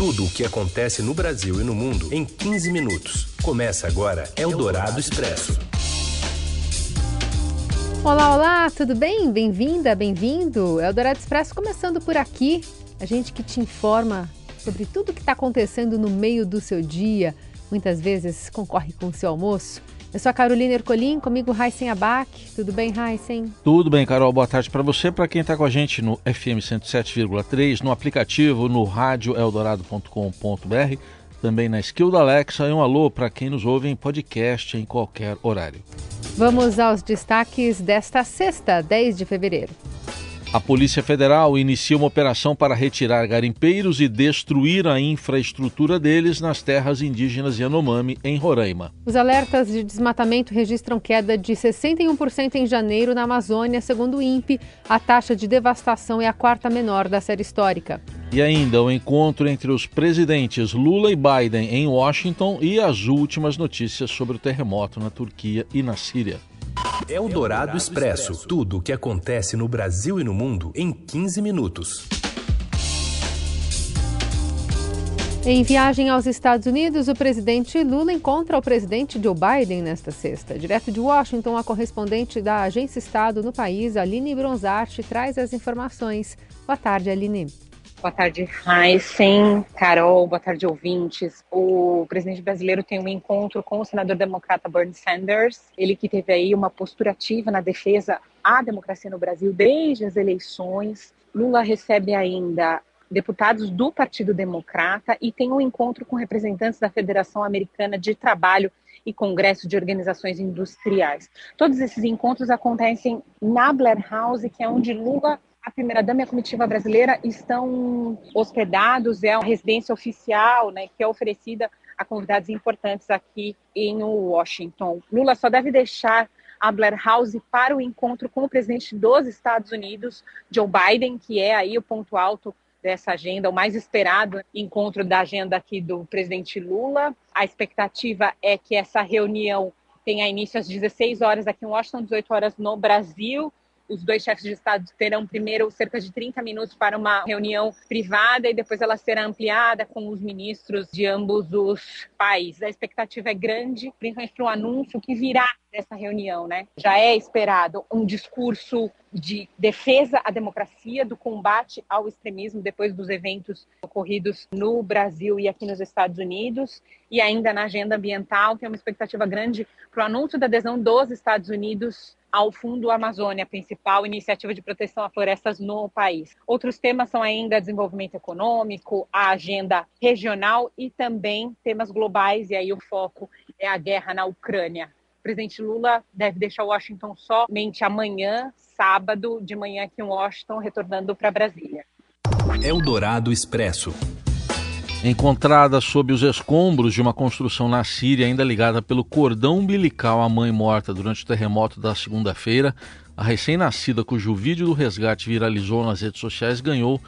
Tudo o que acontece no Brasil e no mundo em 15 minutos. Começa agora Eldorado Expresso. Olá, olá, tudo bem? Bem-vinda, bem-vindo. Eldorado Expresso começando por aqui. A gente que te informa sobre tudo o que está acontecendo no meio do seu dia. Muitas vezes concorre com o seu almoço. Eu sou a Carolina Ercolim, comigo Raíssen Abac. Tudo bem, Raíssen? Tudo bem, Carol. Boa tarde para você, para quem está com a gente no FM 107,3, no aplicativo, no radioeldorado.com.br, também na skill da Alexa e um alô para quem nos ouve em podcast em qualquer horário. Vamos aos destaques desta sexta, 10 de fevereiro. A Polícia Federal inicia uma operação para retirar garimpeiros e destruir a infraestrutura deles nas terras indígenas Yanomami, em Roraima. Os alertas de desmatamento registram queda de 61% em janeiro na Amazônia, segundo o INPE. A taxa de devastação é a quarta menor da série histórica. E ainda o encontro entre os presidentes Lula e Biden em Washington e as últimas notícias sobre o terremoto na Turquia e na Síria. É o Dourado Expresso. Tudo o que acontece no Brasil e no mundo em 15 minutos. Em viagem aos Estados Unidos, o presidente Lula encontra o presidente Joe Biden nesta sexta. Direto de Washington, a correspondente da Agência Estado no país, Aline Bronzarte, traz as informações. Boa tarde, Aline. Boa tarde, Heisen, Carol, boa tarde, ouvintes. O presidente brasileiro tem um encontro com o senador democrata Bernie Sanders, ele que teve aí uma postura ativa na defesa à democracia no Brasil desde as eleições. Lula recebe ainda deputados do Partido Democrata e tem um encontro com representantes da Federação Americana de Trabalho e Congresso de Organizações Industriais. Todos esses encontros acontecem na Blair House, que é onde Lula a primeira-dama e a comitiva brasileira estão hospedados, é uma residência oficial, né, que é oferecida a convidados importantes aqui em Washington. Lula só deve deixar a Blair House para o encontro com o presidente dos Estados Unidos, Joe Biden, que é aí o ponto alto dessa agenda, o mais esperado encontro da agenda aqui do presidente Lula. A expectativa é que essa reunião tenha início às 16 horas aqui em Washington, 18 horas no Brasil os dois chefes de Estado terão primeiro cerca de 30 minutos para uma reunião privada e depois ela será ampliada com os ministros de ambos os países. A expectativa é grande, principalmente para o anúncio que virá dessa reunião, né? Já é esperado um discurso de defesa à democracia, do combate ao extremismo depois dos eventos ocorridos no Brasil e aqui nos Estados Unidos, e ainda na agenda ambiental tem uma expectativa grande para o anúncio da adesão dos Estados Unidos ao Fundo Amazônia, principal iniciativa de proteção a florestas no país. Outros temas são ainda desenvolvimento econômico, a agenda regional e também temas globais, e aí o foco é a guerra na Ucrânia. O presidente Lula deve deixar Washington somente amanhã, sábado, de manhã aqui em Washington, retornando para Brasília. Eldorado Expresso. Encontrada sob os escombros de uma construção na Síria, ainda ligada pelo cordão umbilical à mãe morta durante o terremoto da segunda-feira, a recém-nascida, cujo vídeo do resgate viralizou nas redes sociais, ganhou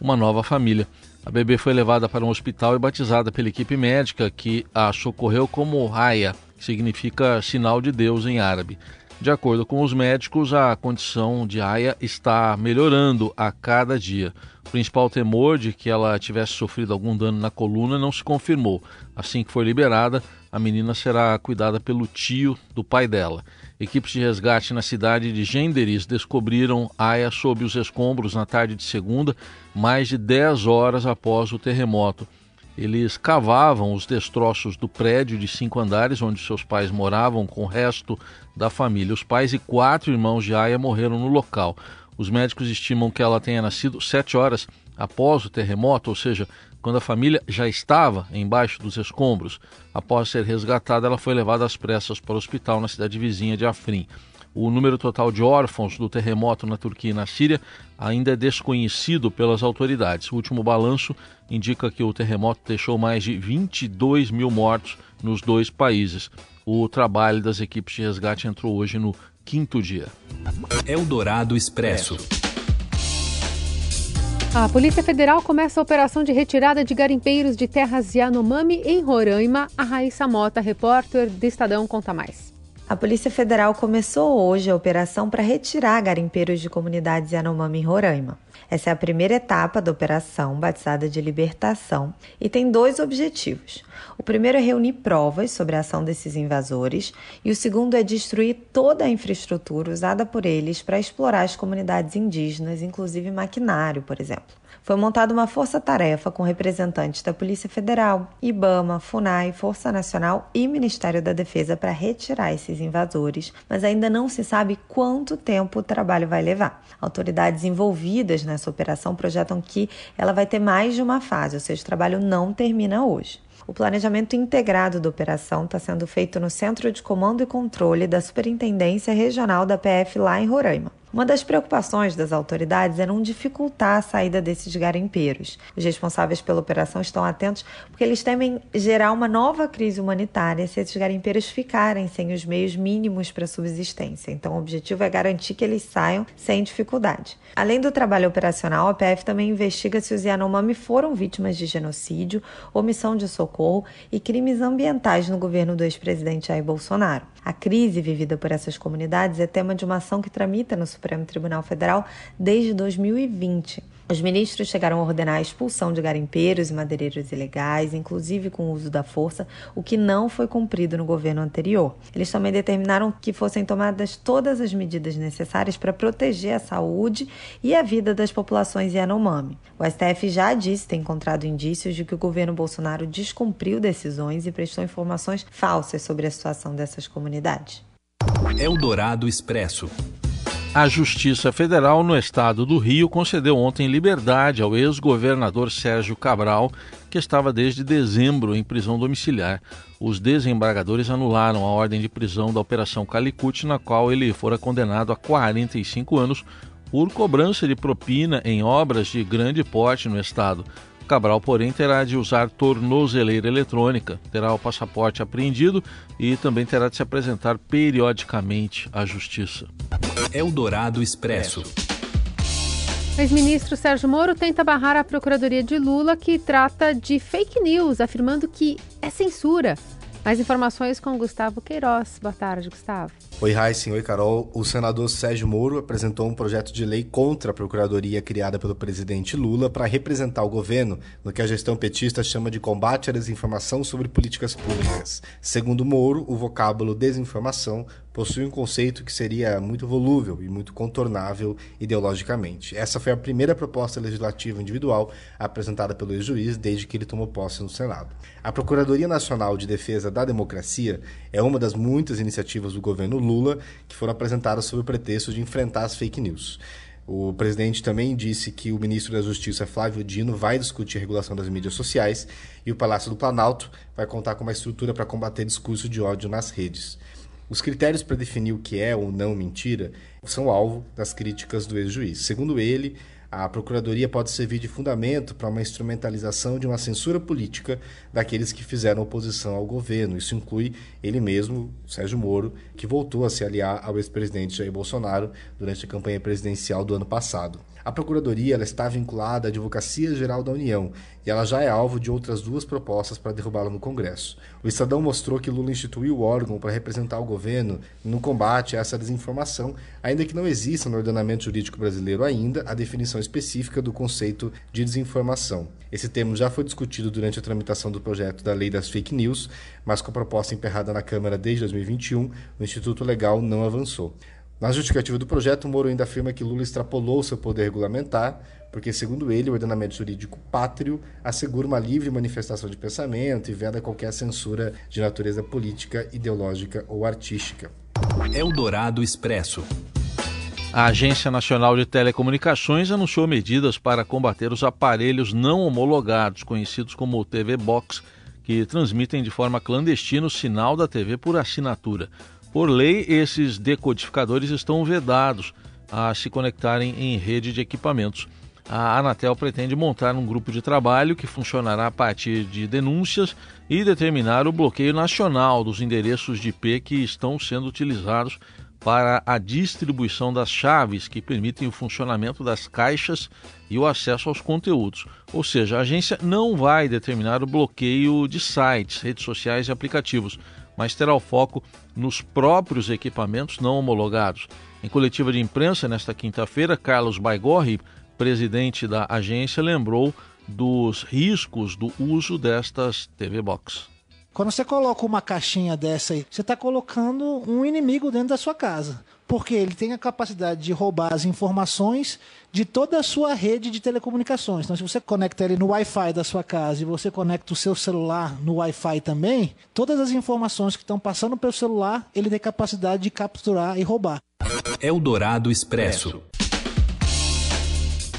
uma nova família. A bebê foi levada para um hospital e batizada pela equipe médica, que a socorreu como Raya, que significa sinal de Deus em árabe. De acordo com os médicos, a condição de Aya está melhorando a cada dia. O principal temor de que ela tivesse sofrido algum dano na coluna não se confirmou. Assim que for liberada, a menina será cuidada pelo tio do pai dela. Equipes de resgate na cidade de Genderis descobriram Aya sob os escombros na tarde de segunda, mais de 10 horas após o terremoto. Eles cavavam os destroços do prédio de cinco andares onde seus pais moravam com o resto da família. Os pais e quatro irmãos de Aya morreram no local. Os médicos estimam que ela tenha nascido sete horas após o terremoto, ou seja, quando a família já estava embaixo dos escombros. Após ser resgatada, ela foi levada às pressas para o hospital na cidade vizinha de Afrin. O número total de órfãos do terremoto na Turquia e na Síria ainda é desconhecido pelas autoridades. O último balanço indica que o terremoto deixou mais de 22 mil mortos nos dois países. O trabalho das equipes de resgate entrou hoje no quinto dia. Eldorado Expresso. A Polícia Federal começa a operação de retirada de garimpeiros de terras Yanomami em Roraima. A Raíssa Mota, repórter do Estadão, conta mais. A Polícia Federal começou hoje a operação para retirar garimpeiros de comunidades Yanomami em Roraima. Essa é a primeira etapa da operação, batizada de libertação, e tem dois objetivos. O primeiro é reunir provas sobre a ação desses invasores, e o segundo é destruir toda a infraestrutura usada por eles para explorar as comunidades indígenas, inclusive maquinário, por exemplo foi montada uma força-tarefa com representantes da Polícia Federal, IBAMA, FUNAI, Força Nacional e Ministério da Defesa para retirar esses invasores, mas ainda não se sabe quanto tempo o trabalho vai levar. Autoridades envolvidas nessa operação projetam que ela vai ter mais de uma fase, ou seja, o trabalho não termina hoje. O planejamento integrado da operação está sendo feito no Centro de Comando e Controle da Superintendência Regional da PF lá em Roraima. Uma das preocupações das autoridades é não dificultar a saída desses garimpeiros. Os responsáveis pela operação estão atentos porque eles temem gerar uma nova crise humanitária se esses garimpeiros ficarem sem os meios mínimos para subsistência. Então, o objetivo é garantir que eles saiam sem dificuldade. Além do trabalho operacional, a PF também investiga se os Yanomami foram vítimas de genocídio, omissão de socorro e crimes ambientais no governo do ex-presidente Jair Bolsonaro. A crise vivida por essas comunidades é tema de uma ação que tramita no Supremo Tribunal Federal desde 2020. Os ministros chegaram a ordenar a expulsão de garimpeiros e madeireiros ilegais, inclusive com o uso da força, o que não foi cumprido no governo anterior. Eles também determinaram que fossem tomadas todas as medidas necessárias para proteger a saúde e a vida das populações Yanomami. O STF já disse ter encontrado indícios de que o governo Bolsonaro descumpriu decisões e prestou informações falsas sobre a situação dessas comunidades. Eldorado Expresso. A Justiça Federal no estado do Rio concedeu ontem liberdade ao ex-governador Sérgio Cabral, que estava desde dezembro em prisão domiciliar. Os desembargadores anularam a ordem de prisão da Operação Calicut, na qual ele fora condenado a 45 anos por cobrança de propina em obras de grande porte no estado. Cabral, porém, terá de usar tornozeleira eletrônica, terá o passaporte apreendido e também terá de se apresentar periodicamente à Justiça. Eldorado Expresso. O ex-ministro Sérgio Moro tenta barrar a Procuradoria de Lula, que trata de fake news, afirmando que é censura. Mais informações com Gustavo Queiroz. Boa tarde, Gustavo. Oi, Heisen. Oi, Carol. O senador Sérgio Moro apresentou um projeto de lei contra a procuradoria criada pelo presidente Lula para representar o governo no que a gestão petista chama de combate à desinformação sobre políticas públicas. Segundo Moro, o vocábulo desinformação possui um conceito que seria muito volúvel e muito contornável ideologicamente. Essa foi a primeira proposta legislativa individual apresentada pelo ex-juiz desde que ele tomou posse no Senado. A Procuradoria Nacional de Defesa da Democracia é uma das muitas iniciativas do governo Lula que foram apresentadas sob o pretexto de enfrentar as fake news. O presidente também disse que o ministro da Justiça, Flávio Dino, vai discutir a regulação das mídias sociais e o Palácio do Planalto vai contar com uma estrutura para combater discurso de ódio nas redes. Os critérios para definir o que é ou não mentira são alvo das críticas do ex-juiz. Segundo ele, a Procuradoria pode servir de fundamento para uma instrumentalização de uma censura política daqueles que fizeram oposição ao governo. Isso inclui ele mesmo, Sérgio Moro, que voltou a se aliar ao ex-presidente Jair Bolsonaro durante a campanha presidencial do ano passado. A Procuradoria ela está vinculada à Advocacia Geral da União e ela já é alvo de outras duas propostas para derrubá-la no Congresso. O Estadão mostrou que Lula instituiu o órgão para representar o governo no combate a essa desinformação, ainda que não exista no ordenamento jurídico brasileiro ainda a definição específica do conceito de desinformação. Esse termo já foi discutido durante a tramitação do projeto da Lei das Fake News, mas com a proposta emperrada na Câmara desde 2021, o Instituto Legal não avançou. Na justificativa do projeto, Moro ainda afirma que Lula extrapolou seu poder regulamentar, porque, segundo ele, o ordenamento jurídico pátrio assegura uma livre manifestação de pensamento e veda qualquer censura de natureza política, ideológica ou artística. Eldorado Expresso. A Agência Nacional de Telecomunicações anunciou medidas para combater os aparelhos não homologados, conhecidos como TV Box, que transmitem de forma clandestina o sinal da TV por assinatura. Por lei, esses decodificadores estão vedados a se conectarem em rede de equipamentos. A Anatel pretende montar um grupo de trabalho que funcionará a partir de denúncias e determinar o bloqueio nacional dos endereços de IP que estão sendo utilizados para a distribuição das chaves que permitem o funcionamento das caixas e o acesso aos conteúdos. Ou seja, a agência não vai determinar o bloqueio de sites, redes sociais e aplicativos mas terá o foco nos próprios equipamentos não homologados. Em coletiva de imprensa nesta quinta-feira, Carlos Baigorri, presidente da agência, lembrou dos riscos do uso destas TV Box. Quando você coloca uma caixinha dessa aí, você está colocando um inimigo dentro da sua casa. Porque ele tem a capacidade de roubar as informações de toda a sua rede de telecomunicações. Então, se você conecta ele no Wi-Fi da sua casa e você conecta o seu celular no Wi-Fi também, todas as informações que estão passando pelo celular, ele tem capacidade de capturar e roubar. Eldorado Expresso.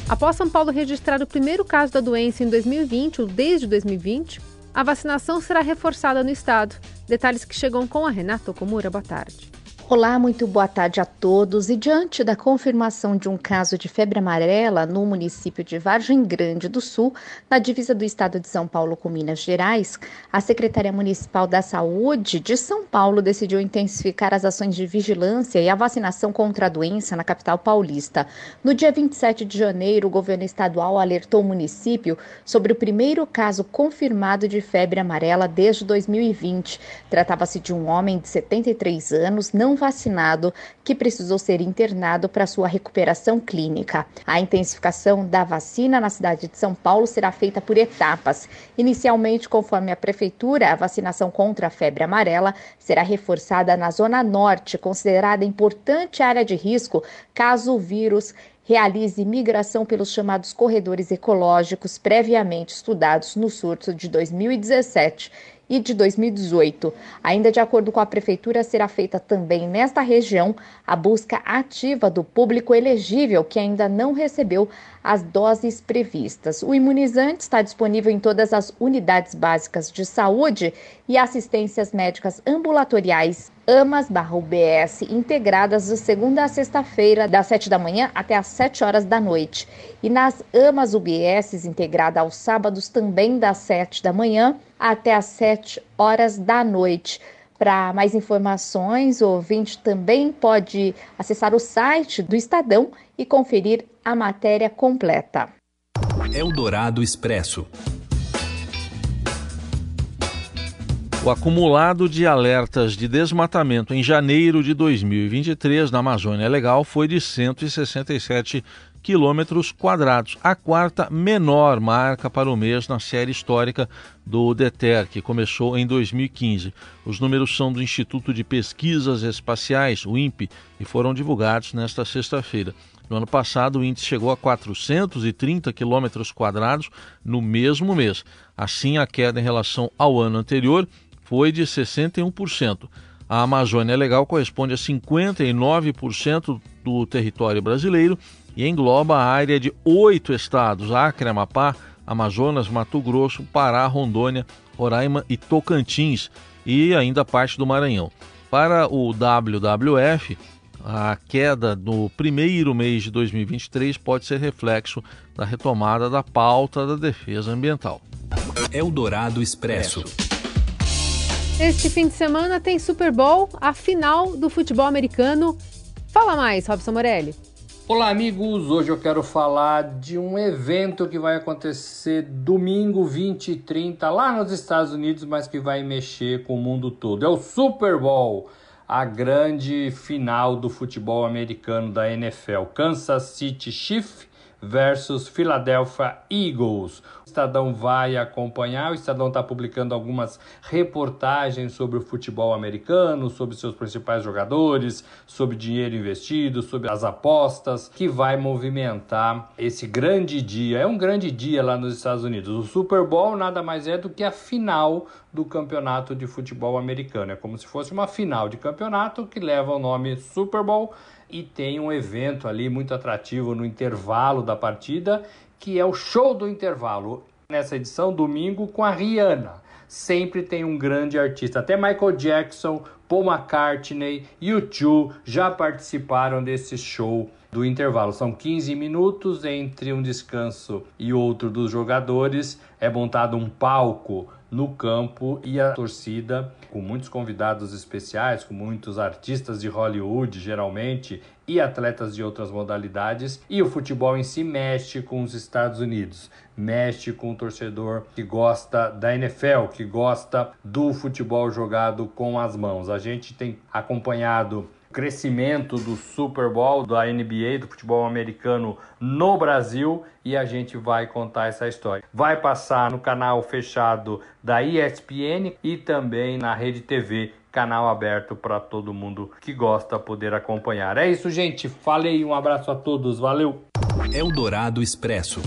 Após São Paulo registrar o primeiro caso da doença em 2020 ou desde 2020, a vacinação será reforçada no estado. Detalhes que chegam com a Renata Okumura. Boa tarde. Olá, muito boa tarde a todos. E diante da confirmação de um caso de febre amarela no município de Vargem Grande do Sul, na divisa do estado de São Paulo com Minas Gerais, a Secretaria Municipal da Saúde de São Paulo decidiu intensificar as ações de vigilância e a vacinação contra a doença na capital paulista. No dia 27 de janeiro, o governo estadual alertou o município sobre o primeiro caso confirmado de febre amarela desde 2020. Tratava-se de um homem de 73 anos, não vacinado que precisou ser internado para sua recuperação clínica. A intensificação da vacina na cidade de São Paulo será feita por etapas. Inicialmente, conforme a prefeitura, a vacinação contra a febre amarela será reforçada na zona norte, considerada importante área de risco caso o vírus realize migração pelos chamados corredores ecológicos previamente estudados no surto de 2017 e de 2018. Ainda de acordo com a Prefeitura, será feita também nesta região a busca ativa do público elegível que ainda não recebeu as doses previstas. O imunizante está disponível em todas as unidades básicas de saúde e assistências médicas ambulatoriais AMAS barra UBS integradas de segunda a sexta-feira, das 7 da manhã até as 7 horas da noite. E nas AMAS UBS integrada aos sábados também das 7 da manhã até as 7 horas da noite. Para mais informações, o ouvinte também pode acessar o site do Estadão e conferir a matéria completa. Eldorado Expresso. O acumulado de alertas de desmatamento em janeiro de 2023 na Amazônia Legal foi de 167 quilômetros quadrados, a quarta menor marca para o mês na série histórica do DETER, que começou em 2015. Os números são do Instituto de Pesquisas Espaciais, o INPE, e foram divulgados nesta sexta-feira. No ano passado, o índice chegou a 430 quilômetros quadrados no mesmo mês. Assim, a queda em relação ao ano anterior foi de 61%. A Amazônia Legal corresponde a 59% do território brasileiro e engloba a área de oito estados: Acre, Amapá, Amazonas, Mato Grosso, Pará, Rondônia, Roraima e Tocantins, e ainda parte do Maranhão. Para o WWF, a queda no primeiro mês de 2023 pode ser reflexo da retomada da pauta da defesa ambiental. Eldorado Expresso. Este fim de semana tem Super Bowl, a final do futebol americano. Fala mais, Robson Morelli. Olá, amigos! Hoje eu quero falar de um evento que vai acontecer domingo 20 e 30 lá nos Estados Unidos, mas que vai mexer com o mundo todo. É o Super Bowl, a grande final do futebol americano da NFL. Kansas City Chiefs versus Philadelphia Eagles. O Estadão vai acompanhar, o Estadão está publicando algumas reportagens sobre o futebol americano, sobre seus principais jogadores, sobre dinheiro investido, sobre as apostas, que vai movimentar esse grande dia. É um grande dia lá nos Estados Unidos. O Super Bowl nada mais é do que a final do campeonato de futebol americano. É como se fosse uma final de campeonato que leva o nome Super Bowl e tem um evento ali muito atrativo no intervalo da partida, que é o show do intervalo. Nessa edição, domingo, com a Rihanna. Sempre tem um grande artista. Até Michael Jackson, Paul McCartney e U2 já participaram desse show do intervalo. São 15 minutos entre um descanso e outro dos jogadores. É montado um palco no campo e a torcida, com muitos convidados especiais, com muitos artistas de Hollywood, geralmente, e atletas de outras modalidades, e o futebol em si mexe com os Estados Unidos, mexe com o torcedor que gosta da NFL, que gosta do futebol jogado com as mãos. A gente tem acompanhado crescimento do Super Bowl, da NBA, do futebol americano no Brasil e a gente vai contar essa história. Vai passar no canal fechado da ESPN e também na Rede TV, canal aberto para todo mundo que gosta poder acompanhar. É isso, gente. Falei, um abraço a todos. Valeu. Eldorado Expresso.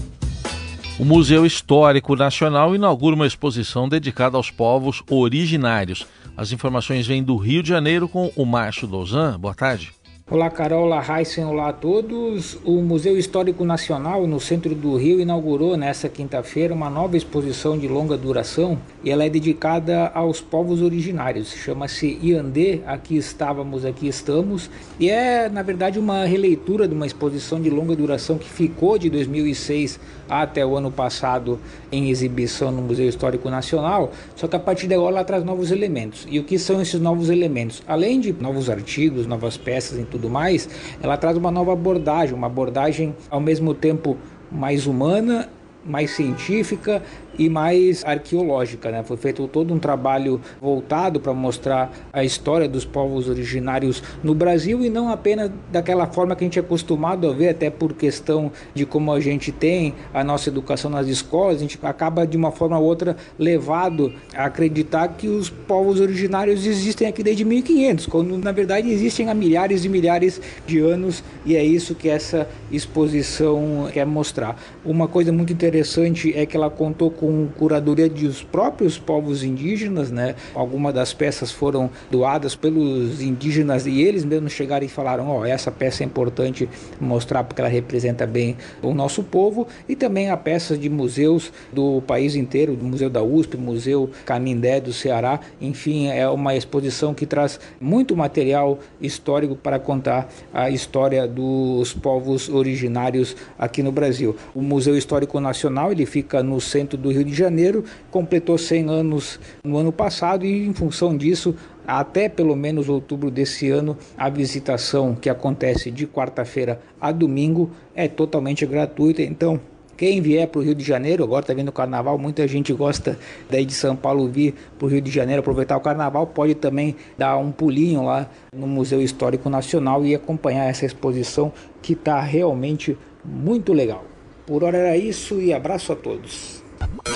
O Museu Histórico Nacional inaugura uma exposição dedicada aos povos originários. As informações vêm do Rio de Janeiro com o Márcio Dozan. Boa tarde. Olá Carol, olá Heisen, olá a todos. O Museu Histórico Nacional no centro do Rio inaugurou nesta quinta-feira uma nova exposição de longa duração e ela é dedicada aos povos originários. Chama-se Iandê, aqui estávamos, aqui estamos e é na verdade uma releitura de uma exposição de longa duração que ficou de 2006 até o ano passado em exibição no Museu Histórico Nacional, só que a partir de agora ela traz novos elementos. E o que são esses novos elementos? Além de novos artigos, novas peças e tudo mais, ela traz uma nova abordagem, uma abordagem ao mesmo tempo mais humana mais científica e mais arqueológica. Né? Foi feito todo um trabalho voltado para mostrar a história dos povos originários no Brasil e não apenas daquela forma que a gente é acostumado a ver, até por questão de como a gente tem a nossa educação nas escolas, a gente acaba de uma forma ou outra levado a acreditar que os povos originários existem aqui desde 1500, quando na verdade existem há milhares e milhares de anos e é isso que essa exposição quer mostrar. Uma coisa muito interessante é que ela contou com com curadoria dos próprios povos indígenas, né? Algumas das peças foram doadas pelos indígenas e eles mesmos chegaram e falaram: ó, oh, essa peça é importante mostrar porque ela representa bem o nosso povo e também há peças de museus do país inteiro, do Museu da USP, Museu Canindé do Ceará, enfim, é uma exposição que traz muito material histórico para contar a história dos povos originários aqui no Brasil. O Museu Histórico Nacional, ele fica no centro do Rio de Janeiro, completou 100 anos no ano passado e, em função disso, até pelo menos outubro desse ano, a visitação que acontece de quarta-feira a domingo é totalmente gratuita. Então, quem vier para o Rio de Janeiro, agora está vendo o carnaval, muita gente gosta daí de São Paulo vir para o Rio de Janeiro aproveitar o carnaval, pode também dar um pulinho lá no Museu Histórico Nacional e acompanhar essa exposição que está realmente muito legal. Por hora era isso e abraço a todos.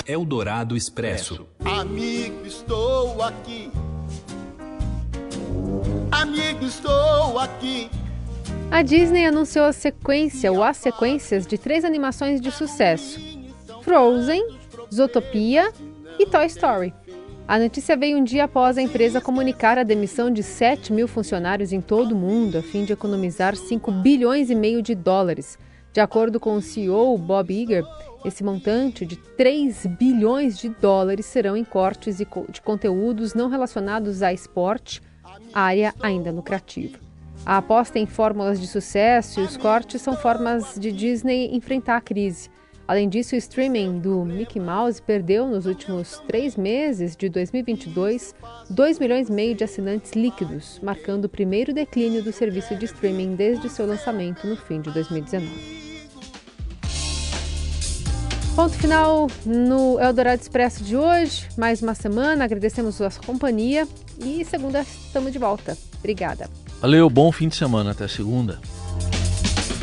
Eldorado Expresso. Amigo, estou aqui. Amigo, estou aqui. A Disney anunciou a sequência ou as sequências de três animações de sucesso: Frozen, Zootopia e Toy Story. A notícia veio um dia após a empresa comunicar a demissão de 7 mil funcionários em todo o mundo a fim de economizar 5 bilhões e meio de dólares. De acordo com o CEO Bob Iger, esse montante de 3 bilhões de dólares serão em cortes de conteúdos não relacionados a esporte, área ainda lucrativa. A aposta em fórmulas de sucesso e os cortes são formas de Disney enfrentar a crise. Além disso, o streaming do Mickey Mouse perdeu nos últimos três meses de 2022 2 milhões e meio de assinantes líquidos, marcando o primeiro declínio do serviço de streaming desde seu lançamento no fim de 2019. Ponto final no Eldorado Expresso de hoje. Mais uma semana, agradecemos a sua companhia e segunda estamos de volta. Obrigada. Valeu, bom fim de semana, até segunda.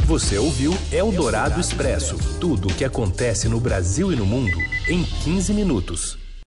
Você ouviu Eldorado Expresso tudo o que acontece no Brasil e no mundo em 15 minutos.